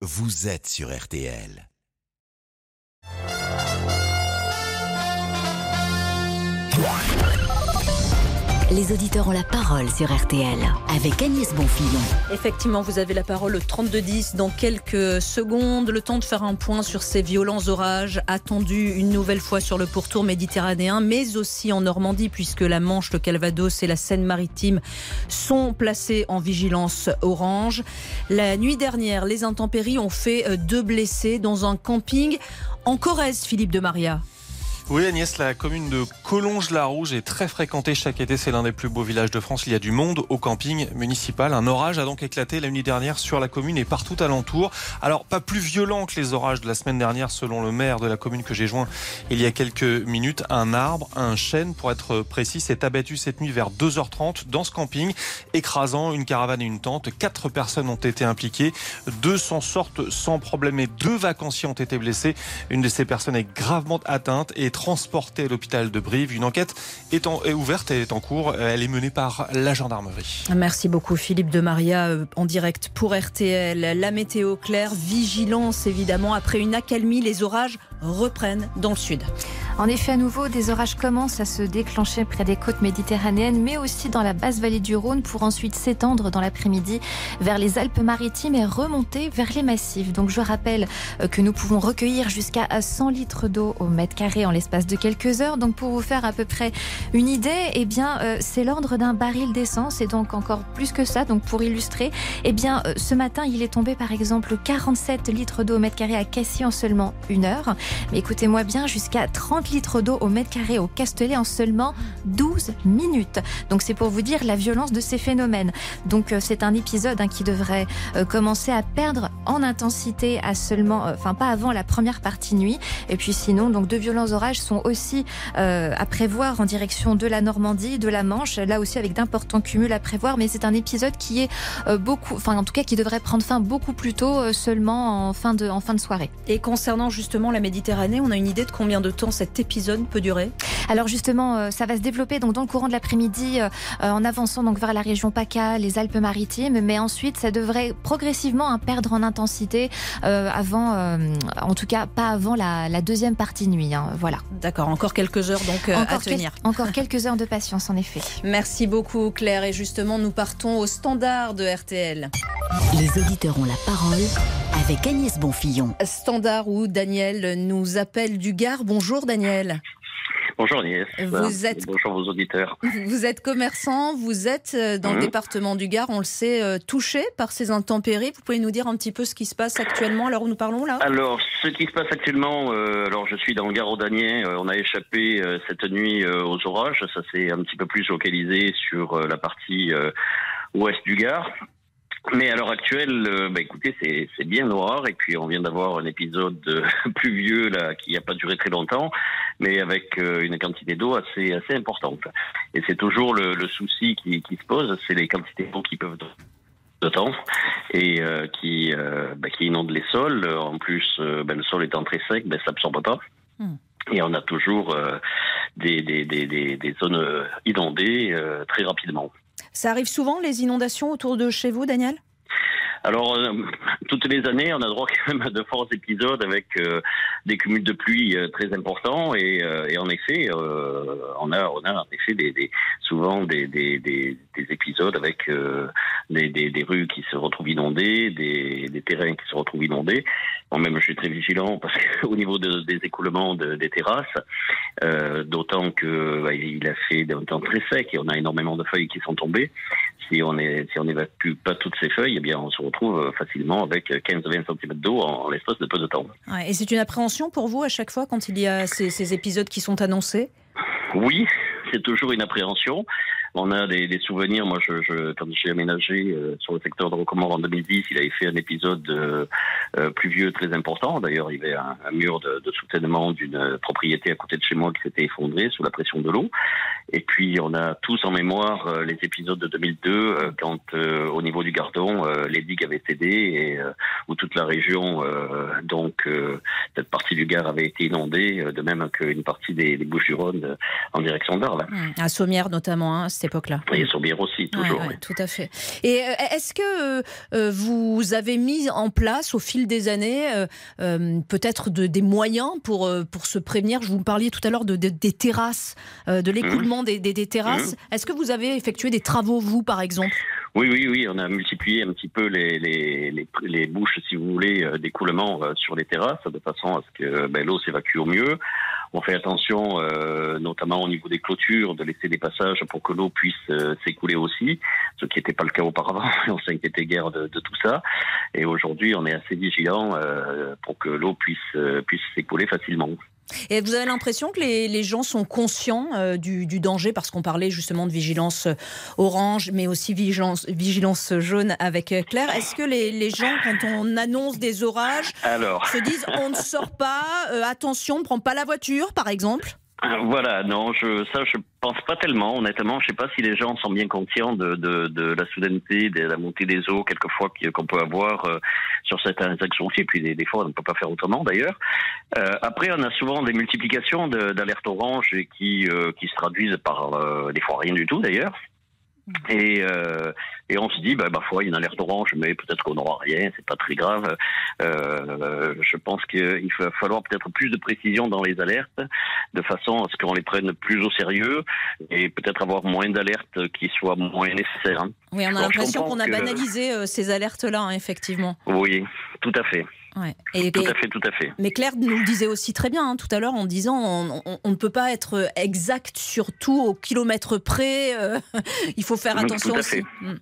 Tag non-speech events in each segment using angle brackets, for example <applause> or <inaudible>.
vous êtes sur RTL. Les auditeurs ont la parole sur RTL avec Agnès Bonfillon. Effectivement, vous avez la parole au 32-10 dans quelques secondes. Le temps de faire un point sur ces violents orages attendus une nouvelle fois sur le pourtour méditerranéen, mais aussi en Normandie, puisque la Manche, le Calvados et la Seine-Maritime sont placés en vigilance orange. La nuit dernière, les intempéries ont fait euh, deux blessés dans un camping en Corrèze, Philippe de Maria. Oui Agnès, la commune de Collonges-la-Rouge est très fréquentée chaque été. C'est l'un des plus beaux villages de France. Il y a du monde au camping municipal. Un orage a donc éclaté la nuit dernière sur la commune et partout alentour. Alors pas plus violent que les orages de la semaine dernière selon le maire de la commune que j'ai joint il y a quelques minutes. Un arbre, un chêne pour être précis, s'est abattu cette nuit vers 2h30 dans ce camping, écrasant une caravane et une tente. Quatre personnes ont été impliquées. Deux s'en sortent sans problème et deux vacanciers ont été blessés. Une de ces personnes est gravement atteinte et transporté à l'hôpital de Brive. Une enquête est, ouverte, et est en cours. Elle est menée par la gendarmerie. Merci beaucoup Philippe de Maria euh, en direct pour RTL. La météo claire, vigilance évidemment. Après une accalmie, les orages reprennent dans le sud. En effet, à nouveau, des orages commencent à se déclencher près des côtes méditerranéennes, mais aussi dans la basse vallée du Rhône pour ensuite s'étendre dans l'après-midi vers les Alpes-Maritimes et remonter vers les massifs. Donc je rappelle euh, que nous pouvons recueillir jusqu'à 100 litres d'eau au mètre carré en l'espace de quelques heures. Donc pour vous faire à peu près une idée, eh bien euh, c'est l'ordre d'un baril d'essence et donc encore plus que ça. Donc pour illustrer, eh bien euh, ce matin il est tombé par exemple 47 litres d'eau au mètre carré à Cassis en seulement une heure. Mais écoutez-moi bien, jusqu'à 30 litres d'eau au mètre carré au Castellet en seulement 12 minutes. Donc c'est pour vous dire la violence de ces phénomènes. Donc euh, c'est un épisode hein, qui devrait euh, commencer à perdre en intensité à seulement, euh, enfin pas avant la première partie nuit. Et puis sinon, donc de violents orages sont aussi à prévoir en direction de la Normandie, de la Manche, là aussi avec d'importants cumuls à prévoir. Mais c'est un épisode qui est beaucoup, enfin en tout cas qui devrait prendre fin beaucoup plus tôt, seulement en fin de, soirée. Et concernant justement la Méditerranée, on a une idée de combien de temps cette épisode peut durer Alors justement, euh, ça va se développer donc dans le courant de l'après-midi euh, euh, en avançant donc vers la région PACA, les Alpes-Maritimes, mais ensuite ça devrait progressivement hein, perdre en intensité avant, en tout cas pas avant la, deuxième partie nuit. Hein, voilà. D'accord, encore quelques heures donc à tenir. encore quelques heures de patience en effet. <laughs> Merci beaucoup Claire et justement nous partons au standard de RTL. Les auditeurs ont la parole avec Agnès Bonfillon. Standard où Daniel nous appelle du Gard. Bonjour Daniel. Bonjour Agnès. Vous êtes... Bonjour vos auditeurs. <laughs> Vous êtes commerçant, vous êtes euh, dans le mhm. département du Gard, on le sait, euh, touché par ces intempéries. Vous pouvez nous dire un petit peu ce qui se passe actuellement l'heure où nous parlons là? Alors, ce qui se passe actuellement, euh, alors je suis dans le Gard Audanien, on a échappé cette nuit aux orages, ça s'est un petit peu plus localisé sur la partie ouest du Gard. Mais à l'heure actuelle, euh, bah, écoutez, c'est bien noir. Et puis on vient d'avoir un épisode euh, <laughs> pluvieux là qui n'a pas duré très longtemps, mais avec euh, une quantité d'eau assez assez importante. Et c'est toujours le, le, souci qui, qui se pose, c'est les quantités d'eau qui peuvent de temps et qui bah, qui inondent les sols. En plus, bah, le sol étant très sec, ben, ça absorbe pas. Hmm. Et on a toujours des, des, des, des, zones inondées très rapidement. Ça arrive souvent, les inondations autour de chez vous, Daniel? Alors, euh, toutes les années, on a droit quand même à de forts épisodes avec euh, des cumuls de pluie euh, très importants et, en effet, on a en effet souvent des, des, des, épisodes avec des, rues qui se retrouvent inondées, des, terrains qui se retrouvent inondés. Moi-même, je suis très vigilant parce qu'au <laughs> niveau de, des écoulements de, des terrasses, d'autant que bah, il a fait un temps très sec et on a énormément de feuilles qui sont tombées. Si on est si on n'évacue pas toutes ces feuilles, eh bien on se retrouve euh, facilement avec 15-20 cm d'eau en, l'espace de peu de temps. et c'est une appréhension pour vous à chaque fois quand il y a ces épisodes qui sont annoncés? Oui, c'est toujours une appréhension on a des, souvenirs. Moi, quand j'ai aménagé euh, sur le secteur de Rocomore en 2010, il avait fait un épisode euh, euh, pluvieux très important. D'ailleurs, il y avait un, mur de, soutènement d'une propriété à côté de chez moi qui s'était effondré sous la pression de l'eau. Et puis, on a tous en mémoire les épisodes de 2002, quand au niveau du Gardon, les digues avaient cédé et où toute la région, donc cette partie du Gard avait été inondée, de même qu'une partie des, des Bouches-du-Rhône en direction d'Arles. Mmh. À Sommières notamment. Hein, cette époque-là. Et bien aussi, toujours. Tout à fait. Et euh, est-ce que euh, vous avez mis en place au fil des années, peut-être de, des moyens pour, pour se prévenir. Je vous parliez tout à l'heure de, des terrasses, de l'écoulement mmh. des, des, terrasses. Mmh. Est-ce que vous avez effectué des travaux, vous, par exemple? Oui, oui, oui, on a multiplié un petit peu les, les, les, les bouches, si vous voulez, d'écoulement sur les terrasses, de façon à ce que ben, l'eau s'évacue au mieux. On fait attention, euh, notamment au niveau des clôtures, de laisser des passages pour que l'eau puisse euh, s'écouler aussi, ce qui n'était pas le cas auparavant. <laughs> on s'inquiétait guère de, tout ça. Et aujourd'hui, on est assez vigilant euh, pour que l'eau puisse puisse s'écouler facilement. Et vous avez l'impression que les, les, gens sont conscients euh, du, du, danger parce qu'on parlait justement de vigilance euh, orange, mais aussi vigilance, vigilance jaune avec euh, Claire. Est-ce que les, les, gens, quand on annonce des orages, Alors... se disent on ne sort pas, attention, on ne prend pas la voiture, par exemple? Voilà, non, je, ça je pense pas tellement. Honnêtement, je sais pas si les gens sont bien conscients de, de, de la soudaineté, de la montée des eaux quelquefois qu'on peut avoir euh, sur certaines actions Et puis des, des, fois, on ne peut pas faire autrement d'ailleurs. Euh, après, on a souvent des multiplications d'alertes orange qui euh, qui se traduisent par euh, des fois rien du tout d'ailleurs. Et, euh, et on se dit, bah, bah il y a une alerte orange, mais peut-être qu'on n'aura rien, c'est pas très grave. Euh, je pense qu'il va falloir peut-être plus de précision dans les alertes, de façon à ce qu'on les prenne plus au sérieux et peut-être avoir moins d'alertes qui soient moins nécessaires. Hein. Oui, on a l'impression qu'on a banalisé euh, ces alertes-là, hein, effectivement. Oui, tout à fait. Et, tout à fait, tout à fait. Mais Claire nous le disait aussi très bien hein, tout à l'heure en disant on, ne peut pas être exact sur tout au kilomètre près. Euh, <laughs> il faut faire attention tout à Fait. Mm.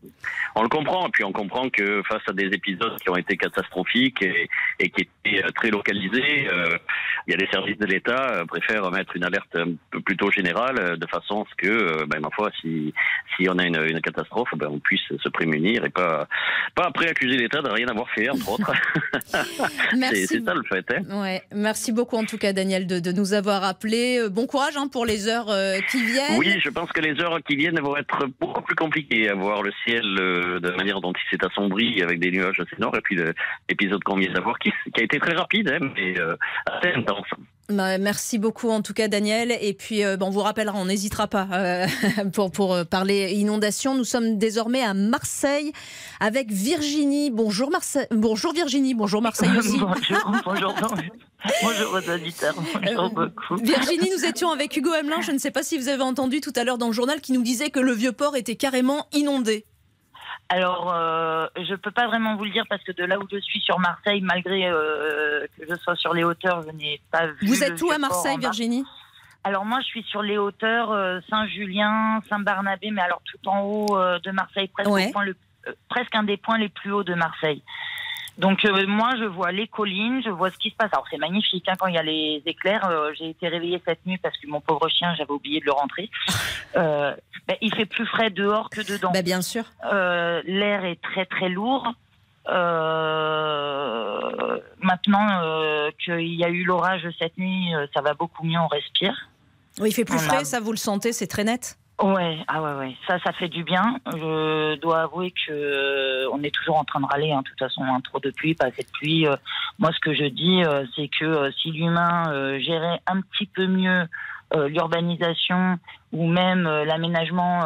On le comprend, et puis on comprend que face à des épisodes qui ont été catastrophiques et, qui étaient euh, très localisés, euh, il y a des services de l'État préfèrent mettre une alerte un peu plutôt générale de façon à ce que, ben, ma foi, si, si on a une, une catastrophe, ben, on puisse se prémunir et pas, pas après accuser l'État de rien avoir fait, entre autres. <laughs> <laughs> Merci. C'est ça le fait. Hein. ouais. Merci beaucoup en tout cas Daniel de, nous avoir appelé. Euh, bon courage hein, pour les heures euh, qui viennent. Oui, je pense que les heures qui viennent vont être beaucoup plus compliquées à voir le ciel euh, de la manière dont il s'est assombri avec des nuages assez noirs et puis l'épisode qu'on vient d'avoir qui, qui, a été très rapide hein, mais assez intense. Bah, merci beaucoup en tout cas Daniel et puis bon, on vous rappellera, on n'hésitera pas <laughs> pour, pour parler inondation. Nous sommes désormais à Marseille avec Virginie. Bonjour Marseille. Bonjour Virginie, bonjour Marseille <laughs> aussi. bonjour, bonjour. <laughs> Bonjour aux auditeurs. Bonjour euh, beaucoup. Virginie, nous étions avec Hugo Hamelin. Je ne sais pas si vous avez entendu tout à l'heure dans le journal qui nous disait que le vieux port était carrément inondé. Alors, euh, je ne peux pas vraiment vous le dire parce que de là où je suis sur Marseille, malgré euh, que je sois sur les hauteurs, je n'ai pas vu. Vous êtes où à Marseille, Virginie? Alors moi, je suis sur les hauteurs Saint-Julien, Saint-Barnabé, mais alors tout en haut de Marseille, presque, presque un des points les plus hauts de Marseille. Donc euh, moi, je vois les collines, je vois ce qui se passe. Alors c'est magnifique hein, quand il y a les éclairs. Euh, j'ai été réveillée cette nuit parce que mon pauvre chien, j'avais oublié de le rentrer. <laughs> Euh, ben, il fait plus frais dehors que dedans. Ben, bien sûr. Euh, l'air est très très lourd. maintenant qu'il y a eu l'orage cette nuit, ça va beaucoup mieux, on respire. Oui, il fait plus frais, ça vous le sentez, c'est très net? Ouais, ah ouais, ouais, ça, ça fait du bien. Je dois avouer que euh, on est toujours en train de râler. Hein. De toute façon, hein, trop de pluie, pas assez de pluie. Euh, moi, ce que je dis, euh, c'est que si l'humain gérait un petit peu mieux l'urbanisation ou même l'aménagement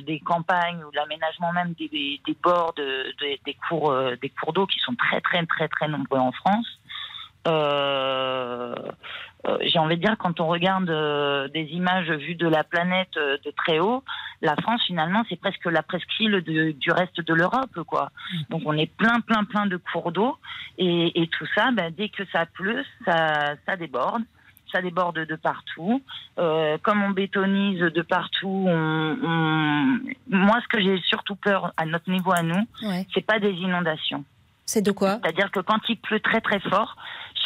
des campagnes ou l'aménagement même des, des, bords de, des cours des cours d'eau qui sont très très très très nombreux en France. Euh, euh, j'ai envie de dire, quand on regarde euh, des images vues de la planète euh, de très haut, la France finalement c'est presque la presqu'île du reste de l'Europe, quoi. Mm. Donc on est plein, plein, plein de cours d'eau et, et, tout ça, ben, dès que ça pleut, ça, ça déborde ça déborde de partout. Euh, comme on bétonise de partout, on, on... moi, ce que j'ai surtout peur à notre niveau à nous, ouais. c'est pas des inondations. C'est de quoi? C'est-à-dire que quand il pleut très très fort,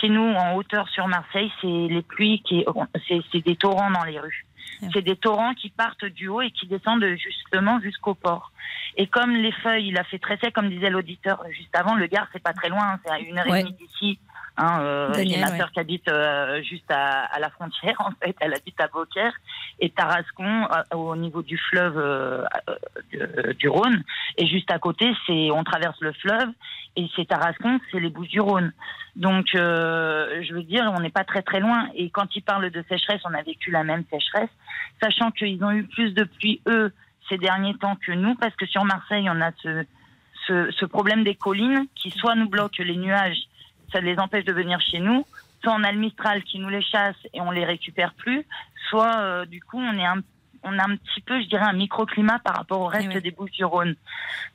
chez nous, en hauteur sur Marseille, c'est les pluies qui, c'est des torrents dans les rues. C'est des torrents qui partent du haut et qui descendent justement jusqu'au port. Et comme les feuilles, il a fait très sec, comme disait l'auditeur juste avant, le Gard, c'est pas très loin, hein, c'est à une heure et demie d'ici. Hein, euh, J'ai ma sœur qui habite euh, juste à, à, la frontière, <laughs> en fait. Elle habite à Beaucaire et Tarascon, euh, au niveau du fleuve euh, euh, du Rhône. Et juste à côté, c'est on traverse le fleuve et c'est Tarascon, c'est les Bouches du Rhône. Donc, je veux dire, on n'est pas très très loin. Et quand ils parlent de sécheresse, on a vécu la même sécheresse, sachant qu'ils ont eu plus de pluie eux ces derniers temps que nous, parce que sur Marseille, on a ce, ce, ce problème des collines qui soit nous bloquent les nuages ça les empêche de venir chez nous. Soit on a le Mistral qui nous les chasse et on les récupère plus, soit euh, du coup on est un on a un petit peu, je dirais, un microclimat par rapport au reste Eh des Bouches-du-Rhône.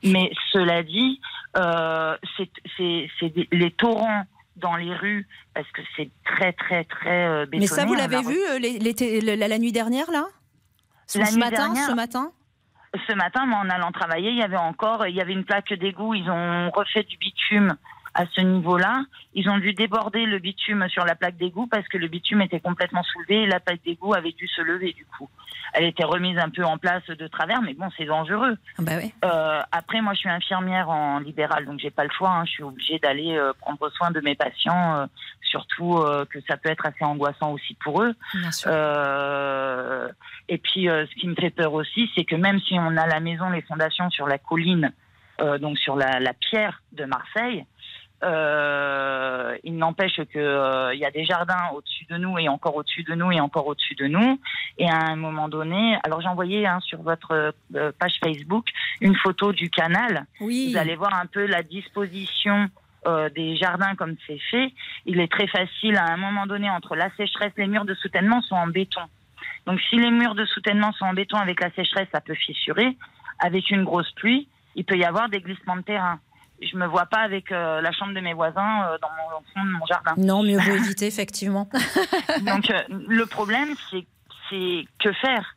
Mais cela dit, euh, c'est les torrents dans les rues parce que c'est très très très euh, bétonné. Mais ça, vous l'avez vu euh, la, la nuit dernière, là? Ce La ce nuit matin, dernière- ce matin? Ce matin, moi, en allant travailler, il y avait encore, il y avait une plaque d'égout. Ils ont refait du bitume à ce niveau-là. Ils ont dû déborder le bitume sur la plaque d'égout parce que le bitume était complètement soulevé et la plaque d'égout avait dû se lever du coup. Elle était remise un peu en place de travers, mais bon, c'est dangereux. Ah bah. Euh, après, moi, je suis infirmière en libéral, donc j'ai pas le choix. hein. Je suis obligée d'aller euh, prendre soin de mes patients, euh, surtout que ça peut être assez angoissant aussi pour eux. Bien sûr. Et puis, ce qui me fait peur aussi, c'est que même si on a la maison, les fondations sur la colline, donc sur la, la pierre de Marseille, euh, il n'empêche que euh, il y a des jardins au-dessus de nous et encore au-dessus de nous et encore au-dessus de nous. Et à un moment donné, alors j'ai envoyé hein, sur votre euh, page Facebook une photo du canal. Oui. Vous allez voir un peu la disposition euh, des jardins comme c'est fait. Il est très facile à un moment donné entre la sécheresse, les murs de soutènement sont en béton. Donc si les murs de soutènement sont en béton avec la sécheresse, ça peut fissurer. Avec une grosse pluie, il peut y avoir des glissements de terrain. Je me vois pas avec euh, la chambre de mes voisins euh, dans mon au fond de mon jardin. Non, mieux vaut éviter, effectivement. <laughs> Donc euh, le problème, c'est c'est que faire?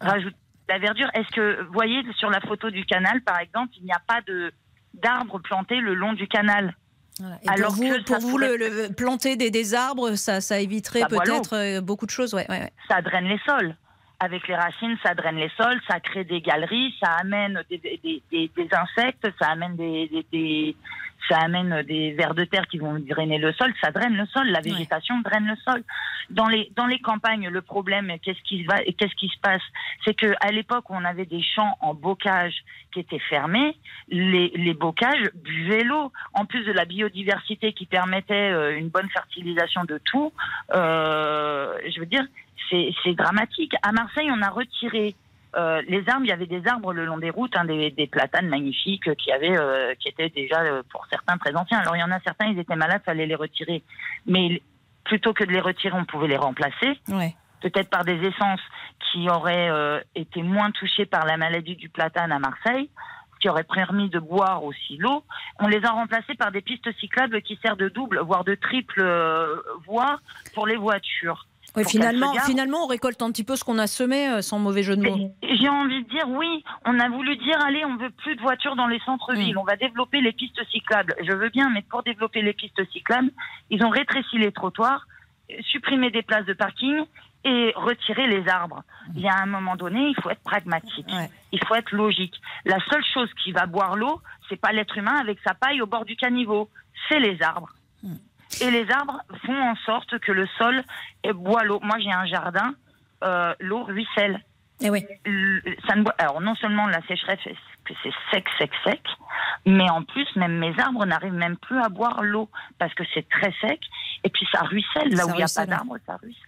Rajouter la verdure. Est-ce que vous voyez sur la photo du canal, par exemple, il n'y a pas de d'arbres plantés le long du canal? Voilà. Et Alors pour vous, que pour vous pourrait- le, le- planter des, des arbres, ça, ça éviterait l'eau. peut-être beaucoup de choses. Ouais, ouais, ouais. ça draine les sols. Avec les racines, ça draine les sols, ça crée des galeries, ça amène des, des, des- des insectes, ça amène des, ça amène des vers de terre qui vont drainer le sol, ça draine le sol, la végétation draine le sol. Dans les dans les campagnes, le problème, qu'est-ce qui va, qu'est-ce qui se passe, c'est que à l'époque où on avait des champs en bocage qui étaient fermés, les, les bocages buvaient l'eau. En plus de la biodiversité qui permettait euh, une bonne fertilisation de tout, euh, je veux dire, c'est dramatique. À Marseille, on a retiré euh, les arbres. Il y avait des arbres le long des routes, hein, des, des platanes magnifiques qui avaient, euh, qui étaient déjà euh, pour certains très anciens. Alors il y en a certains, ils étaient malades, fallait les retirer. Mais plutôt que de les retirer, on pouvait les remplacer Ouais. peut-être par des essences qui auraient été moins touchées par la maladie du platane à Marseille, qui auraient permis de boire aussi l'eau. On les a remplacés par des pistes cyclables qui servent de double, voire de triple voie pour les voitures. Ouais, finalement, finalement, on récolte un petit peu ce qu'on a semé, euh, sans mauvais jeu de mots. J'ai envie de dire oui, on a voulu dire allez, on veut plus de voitures dans les centres-villes, Mm. on va développer les pistes cyclables. Je veux bien, mais pour développer les pistes cyclables, ils ont rétréci les trottoirs, supprimé des places de parking et retiré les arbres. Il y a un moment donné, il faut être pragmatique, Ouais. il faut être logique. La seule chose qui va boire l'eau, c'est pas l'être humain avec sa paille au bord du caniveau, c'est les arbres. Et les arbres font en sorte que le sol boit l'eau. Moi, j'ai un jardin, euh, l'eau ruisselle Eh oui. le- ça ne boit- alors non seulement la sécheresse fait que c'est sec, sec, sec, mais en plus même mes arbres n'arrivent même plus à boire l'eau parce que c'est très sec et puis ça ruisselle là Ça où il n'y a pas d'arbres, ça ruisselle.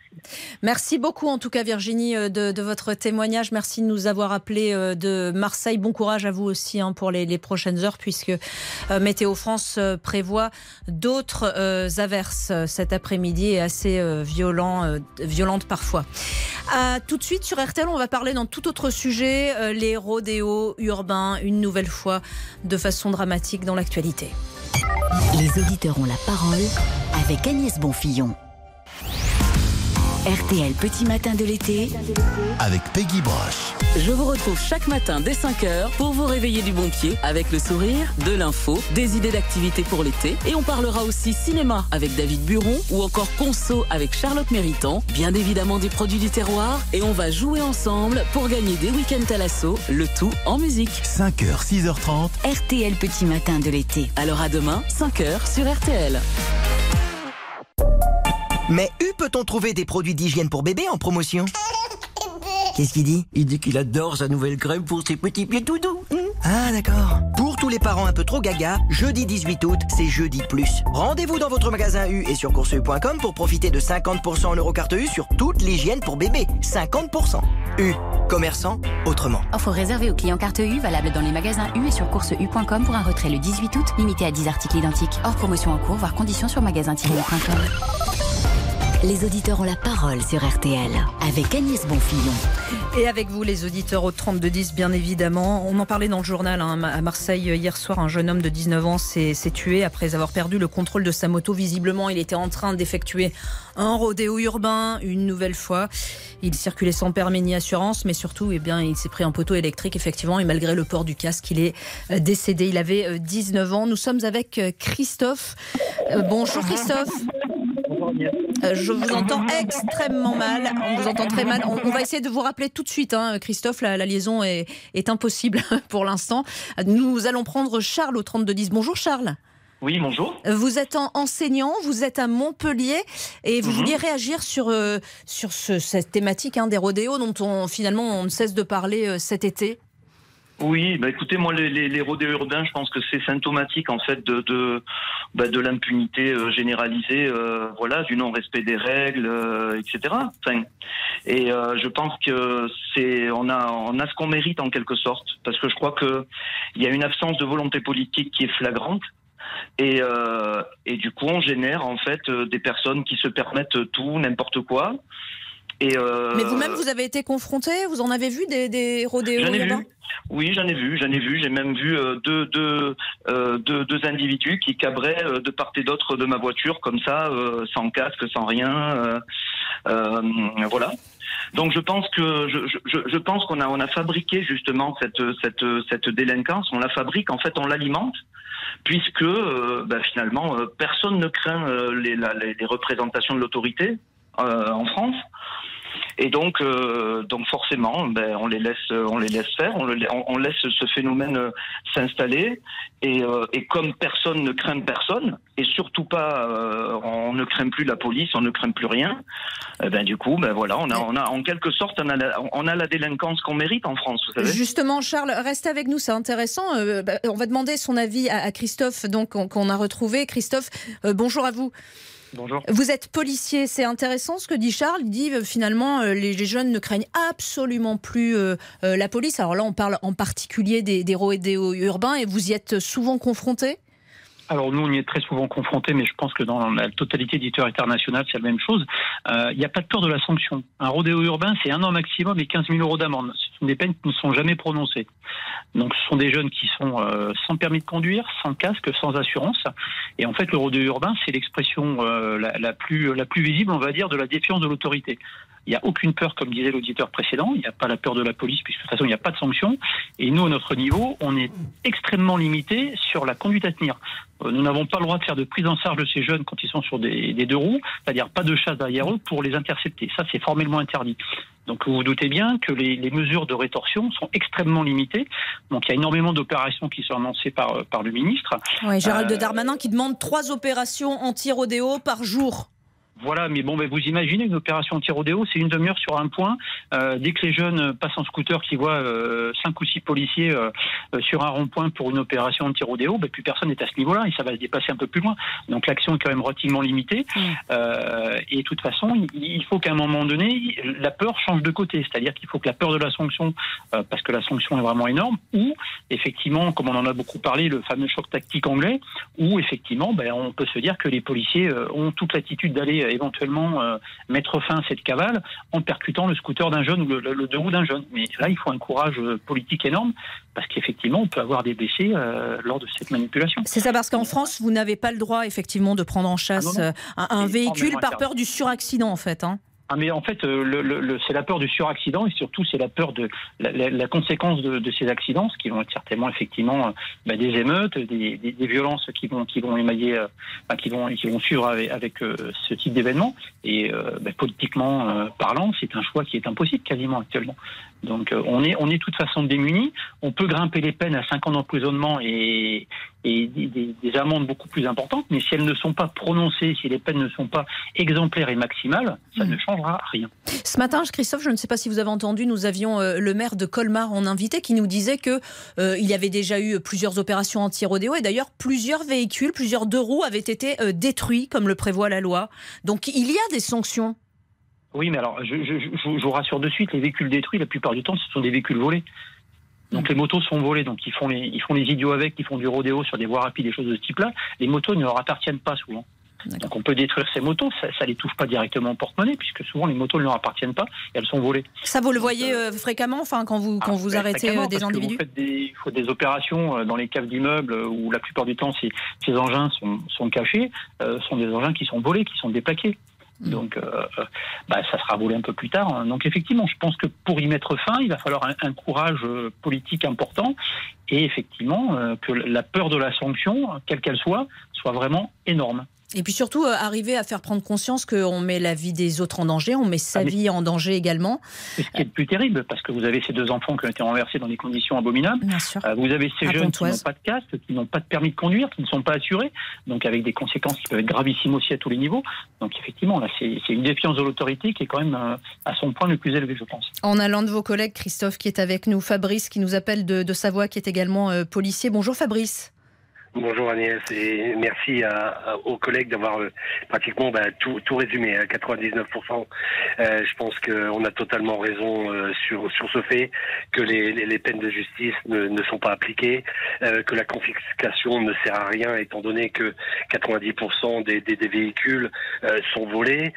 Merci beaucoup, en tout cas, Virginie, euh, de, votre témoignage. Merci de nous avoir appelé euh, de Marseille. Bon courage à vous aussi hein, pour les, prochaines heures, puisque euh, Météo France prévoit d'autres averses cet après-midi et assez violent, violentes parfois. Tout de suite sur RTL, on va parler dans tout autre sujet, les rodéos urbains, une nouvelle fois, de façon dramatique dans l'actualité. Les auditeurs ont la parole avec Agnès Bonfillon. RTL Petit Matin de l'été. avec Peggy Broche. Je vous retrouve chaque matin dès 5h pour vous réveiller du bon pied avec le sourire, de l'info, des idées d'activités pour l'été. Et on parlera aussi cinéma avec David Buron ou encore conso avec Charlotte Méritant, bien évidemment des produits du terroir. Et on va jouer ensemble pour gagner des week-ends à l'assaut, le tout en musique. 5h, 6h30, RTL Petit Matin de l'été. Alors à demain, 5h sur RTL. Mais où peut-on trouver des produits d'hygiène pour bébé en promotion Qu'est-ce qu'il dit Il dit qu'il adore sa nouvelle crème pour ses petits pieds tout doux. Ah d'accord. Pour tous les parents un peu trop gaga, jeudi 18 août, c'est jeudi plus. Rendez-vous dans votre magasin U et sur courseu.com pour profiter de 50% en eurocarte U sur toute l'hygiène pour bébé. 50%. U. Commerçant autrement. Offre réservée aux clients carte U, valable dans les magasins U et sur courseu.com pour un retrait le 18 août, limité à 10 articles identiques. Hors promotion en cours, voire conditions sur magasin-u.com. Les auditeurs ont la parole sur RTL avec Agnès Bonfillon. Et avec vous, les auditeurs au 3210, bien évidemment. On en parlait dans le journal hein, à Marseille hier soir. Un jeune homme de 19 ans s'est tué après avoir perdu le contrôle de sa moto. Visiblement, il était en train d'effectuer un rodéo urbain une nouvelle fois. Il circulait sans permis ni assurance, mais surtout, eh bien, il s'est pris en poteau électrique, effectivement. Et malgré le port du casque, il est euh, décédé. Il avait 19 euh, ans. Nous sommes avec euh, Christophe. Bonjour Christophe. Euh, je vous entends extrêmement mal. On vous entend très mal. On, va essayer de vous rappeler tout de suite, hein, Christophe. La, liaison est, impossible <laughs> pour l'instant. Nous allons prendre Charles au 3210. Bonjour Charles. Oui, bonjour. Vous êtes enseignant, vous êtes à Montpellier et vous mhm. vouliez réagir sur, euh, sur cette thématique hein, des rodéos dont on, finalement on ne cesse de parler euh, cet été. Oui, bah écoutez, moi les, les, les rodéos urbains, je pense que c'est symptomatique en fait de de, bah, de l'impunité euh, généralisée, euh, voilà, du non-respect des règles, euh, etc. Enfin, et je pense que c'est on a on a ce qu'on mérite en quelque sorte, parce que je crois que il y a une absence de volonté politique qui est flagrante. Et, et du coup, on génère en fait des personnes qui se permettent tout, n'importe quoi. Et Mais vous-même, vous avez été confronté? Vous en avez vu des, des rodéos urbains oui, j'en ai vu, j'en ai vu. J'ai même vu euh, deux, deux, euh, deux, deux, individus qui cabraient euh, de part et d'autre de ma voiture comme ça, sans casque, sans rien. voilà. Donc je pense que je, je, je pense qu'on a on a fabriqué justement cette cette cette délinquance. On la fabrique en fait, on l'alimente puisque bah, finalement personne ne craint les, les représentations de l'autorité en France. Et donc, euh, donc forcément, ben, on les laisse, on les laisse faire, on, on, laisse ce phénomène euh, s'installer. Et, euh, et, comme personne ne craint personne, et surtout pas, on ne craint plus la police, on ne craint plus rien. Ben du coup, ben voilà, on a, on a en quelque sorte, on a la, on a la délinquance qu'on mérite en France. Vous savez. Justement, Charles, restez avec nous, c'est intéressant. Ben, on va demander son avis à, Christophe, donc qu'on a retrouvé. Christophe, bonjour à vous. Bonjour. Vous êtes policier, c'est intéressant ce que dit Charles. Il dit euh, finalement euh, les, jeunes ne craignent absolument plus euh, la police. Alors là, on parle en particulier des, des urbains et vous y êtes souvent confronté alors nous, on y est très souvent confrontés, mais je pense que dans la totalité d'éditeurs internationaux, c'est la même chose. Il n'y a pas de peur de la sanction. Un rodéo urbain, c'est un an maximum et 15 000 euros d'amende. Ce sont des peines qui ne sont jamais prononcées. Donc ce sont des jeunes qui sont euh, sans permis de conduire, sans casque, sans assurance. Et en fait, le rodéo urbain, c'est l'expression euh, la, plus, la plus visible, on va dire, de la défiance de l'autorité. Il n'y a aucune peur, comme disait l'auditeur précédent. Il n'y a pas la peur de la police, puisque de toute façon, il n'y a pas de sanction. Et nous, à notre niveau, on est extrêmement limité sur la conduite à tenir. Euh, nous n'avons pas le droit de faire de prise en charge de ces jeunes quand ils sont sur des, des deux roues, c'est-à-dire pas de chasse derrière eux pour les intercepter. Ça, c'est formellement interdit. Donc vous vous doutez bien que les, les, mesures de rétorsion sont extrêmement limitées. Donc il y a énormément d'opérations qui sont annoncées par, par le ministre. Oui, Gérald euh, Darmanin qui demande trois opérations anti-rodéo par jour. Voilà, mais bon, ben, vous imaginez une opération anti-rodéo, c'est une demi-heure sur un point. Euh, dès que les jeunes passent en scooter, qui voient euh, cinq ou six policiers euh, sur un rond-point pour une opération anti-rodéo, ben, plus personne n'est à ce niveau-là et ça va se dépasser un peu plus loin. Donc l'action est quand même relativement limitée. Mmh. et de toute façon, il faut qu'à un moment donné, la peur change de côté. C'est-à-dire qu'il faut que la peur de la sanction, parce que la sanction est vraiment énorme, ou effectivement, comme on en a beaucoup parlé, le fameux choc tactique anglais, où effectivement, ben, on peut se dire que les policiers ont toute l'attitude d'aller éventuellement euh, mettre fin à cette cavale en percutant le scooter d'un jeune ou le, deux roues d'un jeune. Mais là, il faut un courage euh, politique énorme parce qu'effectivement, on peut avoir des blessés euh, lors de cette manipulation. C'est ça, parce qu'en France, vous n'avez pas le droit effectivement de prendre en chasse ah un, véhicule par peur du suraccident, en fait. Hein. Ah mais en fait, euh, le, le, c'est la peur du suraccident et surtout c'est la peur de la, la, conséquence de, de, ces accidents, ce qui vont être certainement effectivement euh, bah, des émeutes, des, des, violences qui vont qui vont émailler, euh, bah, qui vont qui vont suivre avec, avec ce type d'événement. Et bah, politiquement parlant, c'est un choix qui est impossible quasiment actuellement. Donc on est on est de toute façon démunis. On peut grimper les peines à 5 ans d'emprisonnement et des, des, des, amendes beaucoup plus importantes, mais si elles ne sont pas prononcées, si les peines ne sont pas exemplaires et maximales, ça Mm. ne changera rien. Ce matin, Christophe, je ne sais pas si vous avez entendu, nous avions euh, le maire de Colmar en invité qui nous disait que euh, il y avait déjà eu plusieurs opérations anti-rodéo et d'ailleurs plusieurs véhicules, plusieurs deux roues avaient été euh, détruits comme le prévoit la loi. Donc il y a des sanctions. Oui, mais alors, je, je, je, je vous rassure de suite, les véhicules détruits, la plupart du temps, ce sont des véhicules volés. Donc les motos sont volées, donc ils font les, ils font les idiots avec, ils font du rodéo sur des voies rapides, des choses de ce type-là. Les motos ne leur appartiennent pas souvent. Donc on peut détruire ces motos, ça, ça les touche pas directement au porte-monnaie, puisque souvent les motos ne leur appartiennent pas et elles sont volées. Ça, vous le voyez euh, fréquemment, enfin quand vous quand vous Ben, arrêtez euh, des individus. vous faites des, il faut des opérations euh, dans les caves d'immeubles euh, où la plupart du temps ces, ces engins sont, sont cachés, euh, sont des engins qui sont volés, qui sont déplaqués. Mm. Donc, euh, euh, bah, ça sera volé un peu plus tard. Donc, effectivement, je pense que pour y mettre fin, il va falloir un, un courage euh, politique important et effectivement euh, que la peur de la sanction, quelle qu'elle soit, soit vraiment énorme. Et puis surtout, euh, arriver à faire prendre conscience qu'on met la vie des autres en danger, on met sa vie en danger également. C'est ce qui est le plus terrible, parce que vous avez ces deux enfants qui ont été renversés dans des conditions abominables. Bien sûr. Euh, vous avez ces À jeunes qui n'ont pas de casque, qui n'ont pas de permis de conduire, qui ne sont pas assurés, donc avec des conséquences qui peuvent être gravissimes aussi à tous les niveaux. Donc effectivement, là, c'est une défiance de l'autorité qui est quand même euh, à son point le plus élevé, je pense. En allant de vos collègues, Christophe qui est avec nous, Fabrice qui nous appelle de, de Savoie, qui est également policier. Bonjour Fabrice. Bonjour Agnès et merci à- aux collègues d'avoir euh, pratiquement bah, tout, tout résumé à 99%. Euh, je pense qu'on a totalement raison euh, sur, sur ce fait que les, les, les peines de justice ne, ne sont pas appliquées, euh, que la confiscation ne sert à rien étant donné que 90% des, des, des véhicules euh, sont volés.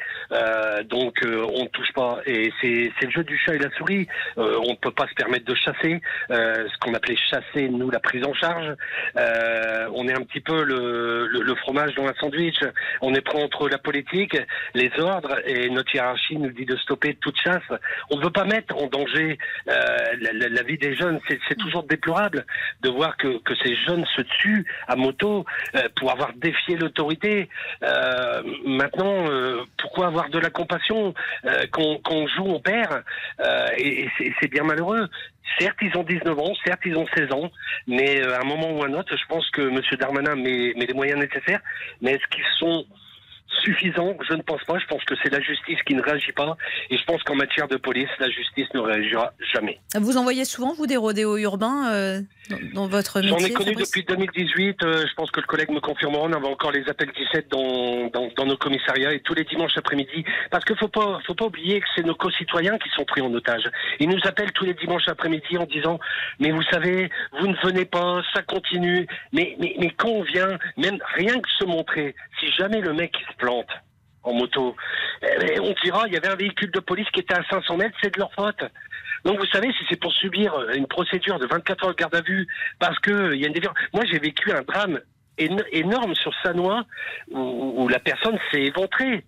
Donc on ne touche pas et c'est le jeu du chat et la souris. On ne peut pas se permettre de chasser ce qu'on appelait chasser nous la prise en charge. Euh, on est un petit peu le, fromage dans un sandwich. On est pris entre la politique, les ordres et notre hiérarchie nous dit de stopper toute chasse. On ne veut pas mettre en danger euh, la, vie des jeunes. C'est toujours déplorable de voir que, ces jeunes se tuent à moto euh, pour avoir défié l'autorité. Euh, maintenant, euh, pourquoi avoir de la compassion euh, Qu'on qu'on joue, on perd. Euh, et c'est bien malheureux. Certes, ils ont 19 ans, certes, ils ont 16 ans, mais euh, à un moment ou à un autre, je pense que M. Darmanin met, met les moyens nécessaires. Mais est-ce qu'ils sont suffisants Je ne pense pas. Je pense que c'est la justice qui ne réagit pas. Et je pense qu'en matière de police, la justice ne réagira jamais. Vous envoyez souvent, vous, des rodéos urbains euh, dans, dans votre métier J'en ai connu depuis 2018. euh, je pense que le collègue me confirmera. On avait encore les appels 17 dans, dans, dans nos commissariats et tous les dimanches après-midi. Parce qu'il faut pas, faut pas oublier que c'est nos concitoyens qui sont pris en otage. Ils nous appellent tous les dimanches après-midi en disant Mais vous savez, vous ne venez pas, ça continue. Mais, mais, mais quand on vient, même rien que se montrer, si jamais le mec plante en moto, eh, on dira il y avait un véhicule de police qui était à 500 mètres, c'est de leur faute. Donc vous savez, si c'est pour subir une procédure de 24 heures de garde à vue, parce que il y a une déviance. Moi, j'ai vécu un drame éno- énorme sur Sanois où, où la personne s'est éventrée.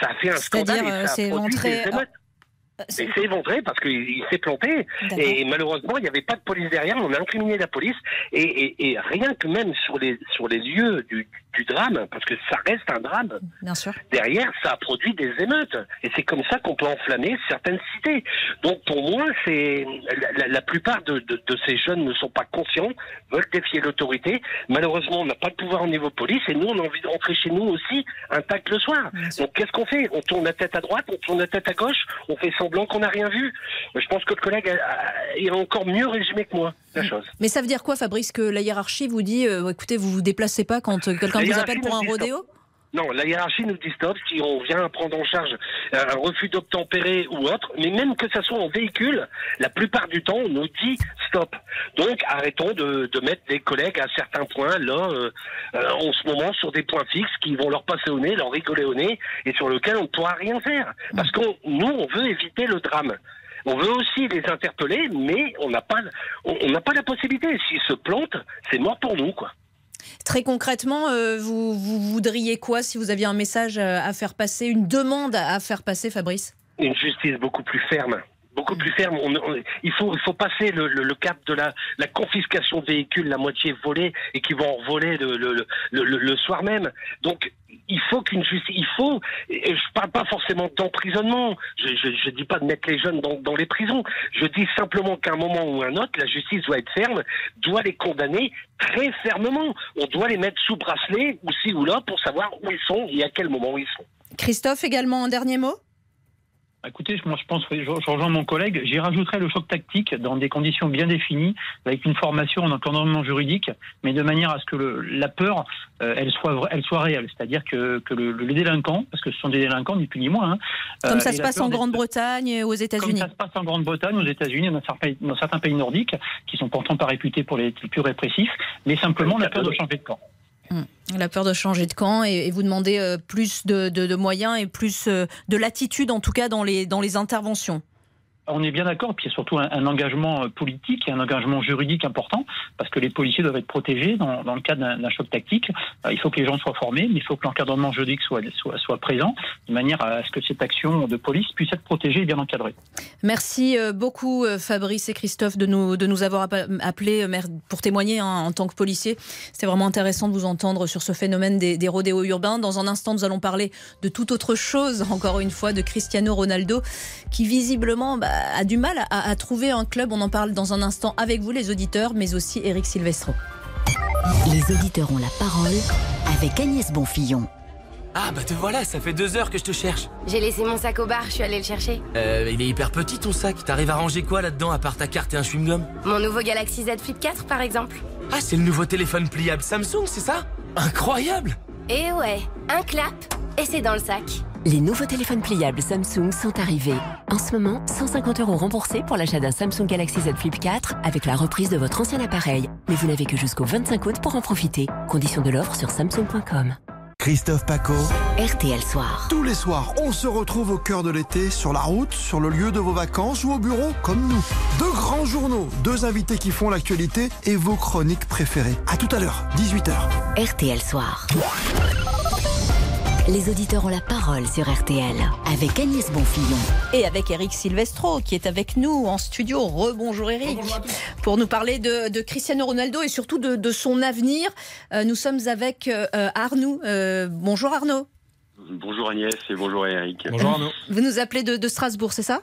Ça a fait un scandale. C'est-à-dire, euh, s'est des émeutes. c'est- éventré parce qu'il il s'est planté. Et malheureusement, il n'y avait pas de police derrière. On a incriminé la police. Et, et- et rien que même sur les, sur les lieux du, du drame, parce que ça reste un drame, Bien sûr. derrière, ça a produit des émeutes. Et c'est comme ça qu'on peut enflammer certaines cités. Donc pour moi, c'est la, la- la plupart de, de- de ces jeunes ne sont pas conscients, veulent défier l'autorité. Malheureusement, on n'a pas de pouvoir au niveau police. Et nous, on a envie de rentrer chez nous aussi intact le soir. Donc qu'est-ce qu'on fait? On tourne la tête à droite, on tourne la tête à gauche, on fait semblant qu'on n'a rien vu. Je pense que le collègue a, il a encore mieux résumé que moi la chose. Mais ça veut dire quoi, Fabrice, que la hiérarchie vous dit euh, écoutez, vous vous déplacez pas quand euh, quelqu'un vous appelle pour un rodéo? Non, la hiérarchie nous dit stop si on vient prendre en charge euh, un refus d'obtempérer ou autre, mais même que ça soit en véhicule, la plupart du temps, on nous dit stop. Donc, arrêtons de, mettre des collègues à certains points, là, euh, euh, en ce moment, sur des points fixes qui vont leur passer au nez, leur rigoler au nez, et sur lesquels on ne pourra rien faire. Parce que nous, on veut éviter le drame. On veut aussi les interpeller, mais on n'a pas, on on pas la possibilité. S'ils se plantent, c'est mort pour nous, quoi. Très concrètement, euh, vous, voudriez quoi si vous aviez un message euh, à faire passer, une demande à faire passer, Fabrice? Une justice beaucoup plus ferme. Beaucoup plus ferme. On- il, faut, faut passer le, le- cap de la, la confiscation de véhicules, la moitié volée, et qui vont en voler le, le, soir même. Donc, il faut qu'une justice, il faut, et je parle pas forcément d'emprisonnement, je, je, je, dis pas de mettre les jeunes dans, dans les prisons, je dis simplement qu'à un moment ou un autre, la justice doit être ferme, doit les condamner très fermement. On doit les mettre sous bracelet, ou ci ou là, pour savoir où ils sont et à quel moment ils sont. Christophe, également un dernier mot? Écoutez, moi je pense, je, je rejoins mon collègue, j'y rajouterai le choc tactique dans des conditions bien définies, avec une formation en encadrement juridique, mais de manière à ce que le, la peur, euh, elle, soit, elle soit réelle. C'est-à-dire que, que le, le, délinquant, parce que ce sont des délinquants, ni plus ni moins. Hein, Comme euh, ça se passe en Grande-Bretagne et aux États-Unis. Comme ça se passe en Grande-Bretagne, aux États-Unis, dans, dans, certains pays nordiques, qui sont pourtant pas réputés pour les plus répressifs, mais simplement la peur de changer de camp. Hum. La peur de changer de camp et, vous demandez euh, plus de, de, de, moyens et plus euh, de latitude, en tout cas, dans les, dans les interventions on est bien d'accord, puis il y a surtout un, engagement politique et un engagement juridique important, parce que les policiers doivent être protégés dans, le cas d'un choc tactique. Euh, il faut que les gens soient formés, mais il faut que l'encadrement juridique soit, présent, de manière à ce que cette action de police puisse être protégée et bien encadrée. Merci euh, beaucoup Fabrice et Christophe de nous, de nous avoir appelés pour témoigner hein, en tant que policier. C'était vraiment intéressant de vous entendre sur ce phénomène des, des rodéos urbains. Dans un instant, nous allons parler de toute autre chose, <laughs> encore une fois, de Cristiano Ronaldo, qui visiblement... Bah, a du mal à, à, trouver un club. On en parle dans un instant avec vous, les auditeurs, mais aussi Eric Silvestro. Les auditeurs ont la parole avec Agnès Bonfillon. Ah bah te voilà, ça fait deux heures que je te cherche. J'ai laissé mon sac au bar, je suis allée le chercher. Euh, il est hyper petit ton sac. T'arrives à ranger quoi là-dedans à part ta carte et un chewing-gum? Mon nouveau Galaxy Z Flip 4 par exemple. Ah c'est le nouveau téléphone pliable Samsung, c'est ça? Incroyable Et ouais, un clap et c'est dans le sac. Les nouveaux téléphones pliables Samsung sont arrivés. En ce moment, 150 euros remboursés pour l'achat d'un Samsung Galaxy Z Flip 4 avec la reprise de votre ancien appareil. Mais vous n'avez que jusqu'au 25 août pour en profiter. Conditions de l'offre sur samsung.com. Christophe Paco. RTL Soir. Tous les soirs, on se retrouve au cœur de l'été, sur la route, sur le lieu de vos vacances ou au bureau, comme nous. Deux grands journaux, deux invités qui font l'actualité et vos chroniques préférées. À tout à l'heure, 18h. RTL Soir. Les auditeurs ont la parole sur RTL avec Agnès Bonfillon. Et avec Eric Silvestro qui est avec nous en studio. Rebonjour Eric. Pour nous parler de, de, Cristiano Ronaldo et surtout de, de son avenir. Euh, nous sommes avec euh, Arnaud. Euh, bonjour Arnaud. Bonjour Agnès et bonjour Eric. Bonjour Arnaud. Vous nous appelez de, de Strasbourg, c'est ça?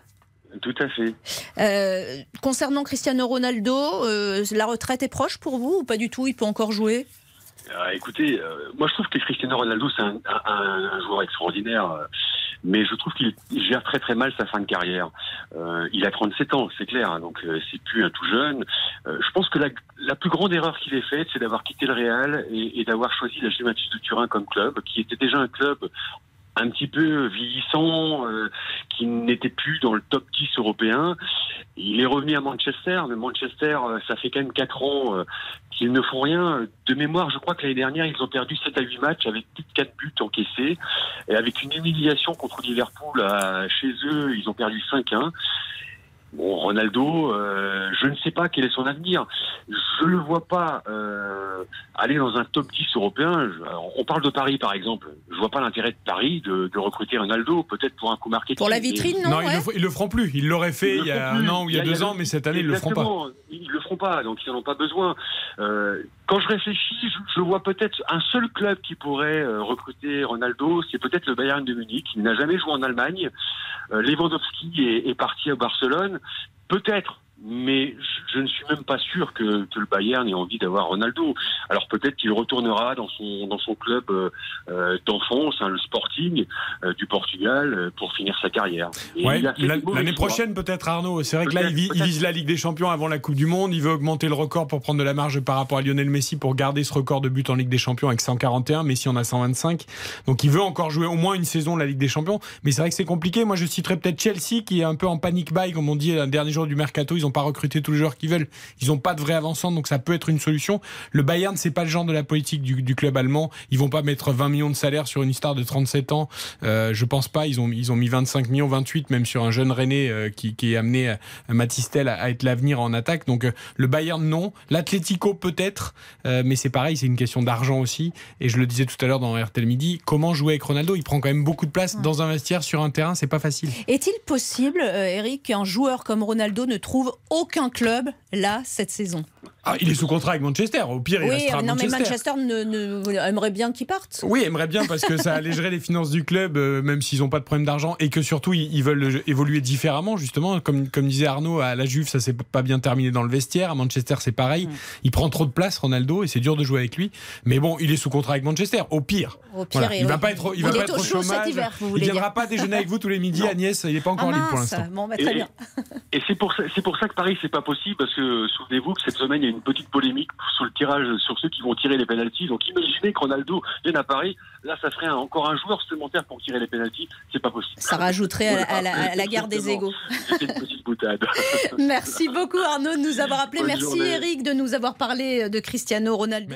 Tout à fait. Euh, concernant Cristiano Ronaldo, euh, la retraite est proche pour vous ou pas du tout? Il peut encore jouer? Euh, écoutez, euh, moi je trouve que Cristiano Ronaldo c'est un, joueur extraordinaire, euh, mais je trouve qu'il gère très très mal sa fin de carrière. Il a 37 ans, c'est clair, hein, donc c'est plus un tout jeune. je pense que la, la plus grande erreur qu'il ait faite, c'est d'avoir quitté le Real et, et d'avoir choisi la Juventus de Turin comme club, qui était déjà un club un petit peu vieillissant, euh, qui n'était plus dans le top 10 européen. Il est revenu à Manchester, mais Manchester, euh, ça fait quand même 4 ans euh, qu'ils ne font rien. De mémoire, je crois que l'année dernière, ils ont perdu 7 à 8 matchs avec plus de 4 buts encaissés, et avec une humiliation contre Liverpool à, chez eux, ils ont perdu 5-1. Bon, Ronaldo, euh, je ne sais pas quel est son avenir. Je ne le vois pas euh, aller dans un top 10 européen. on parle de Paris, par exemple. Je ne vois pas l'intérêt de Paris de, de recruter Ronaldo, peut-être pour un coup marketing. Pour la vitrine, non Non, ouais. ils, le, feront plus. Ils l'auraient fait il, il y a un an ou il y a, il y a deux ans, mais cette année, ils ne le feront pas. Ils ne le feront pas, donc ils n'en ont pas besoin. Euh, quand je réfléchis, je, je vois peut-être un seul club qui pourrait recruter Ronaldo, c'est peut-être le Bayern de Munich. Il n'a jamais joué en Allemagne. Euh, Lewandowski est, est parti à Barcelone. Peut-être, mais je ne suis même pas sûr que, que le Bayern ait envie d'avoir Ronaldo. Alors peut-être qu'il retournera dans son dans son club euh, d'enfance, hein, le Sporting euh, du Portugal, euh, pour finir sa carrière. Ouais, L'année prochaine peut-être Arnaud. C'est vrai que là il, il, vise la Ligue des Champions avant la Coupe du Monde. Il veut augmenter le record pour prendre de la marge par rapport à Lionel Messi pour garder ce record de buts en Ligue des Champions avec 141. Messi en a 125. Donc il veut encore jouer au moins une saison la Ligue des Champions. Mais c'est vrai que c'est compliqué. Moi je citerais peut-être Chelsea qui est un peu en panic buy comme on dit un dernier jour du mercato. Ils ont pas recruté tous les joueurs qu'ils veulent. Ils n'ont pas de vrai avançant, donc ça peut être une solution. Le Bayern, c'est pas le genre de la politique du, du, club allemand. Ils vont pas mettre 20 millions de salaire sur une star de 37 ans. Euh, je pense pas. Ils ont, ils ont mis 25 millions, 28 même sur un jeune René euh, qui, qui, est amené à, à Matistel à, à, être l'avenir en attaque. Donc euh, le Bayern, non. L'Atlético, peut-être. Euh, mais c'est pareil, c'est une question d'argent aussi. Et je le disais tout à l'heure dans RTL Midi, comment jouer avec Ronaldo? Il prend quand même beaucoup de place ouais. dans un vestiaire sur un terrain. C'est pas facile. Est-il possible, Eric, qu'un joueur comme Ronaldo ne trouve aucun club là cette saison Ah, il est sous contrat avec Manchester. Au pire, il Oui, restera à non, mais Manchester. Manchester ne, ne- aimerait bien qu'il parte. Oui, aimerait bien parce que ça <laughs> allégerait les finances du club, euh, même s'ils n'ont pas de problème d'argent, et que surtout ils, ils veulent le- évoluer différemment, justement. Comme, comme disait Arnaud, à la Juve, ça s'est pas bien terminé dans le vestiaire. À Manchester, c'est pareil. Il prend trop de place, Ronaldo, et c'est dur de jouer avec lui. Mais bon, il est sous contrat avec Manchester. Au pire. Au pire, et il va oui. pas être, il Il va pas être au chômage. hiver, vous il voulez viendra dire. pas déjeuner avec vous tous les midis, <laughs> Agnès. Il n'est pas encore Ah libre pour l'instant. Bon, bah, Et- très bien. Et c'est pour ça, c'est pour ça que Paris c'est pas possible parce que souvenez-vous que cette semaine il y a une petite polémique sur le tirage sur ceux qui vont tirer les pénalties. Donc imaginez que Ronaldo vienne à Paris, là ça ferait un- encore un joueur supplémentaire pour tirer les pénalties. C'est pas possible. Ça rajouterait à, la- à la, à la Voilà, guerre des égaux. C'était une petite boutade. <laughs> Merci beaucoup Arnaud de nous avoir appelé. Bonne Merci journée. Eric de nous avoir parlé de Cristiano Ronaldo.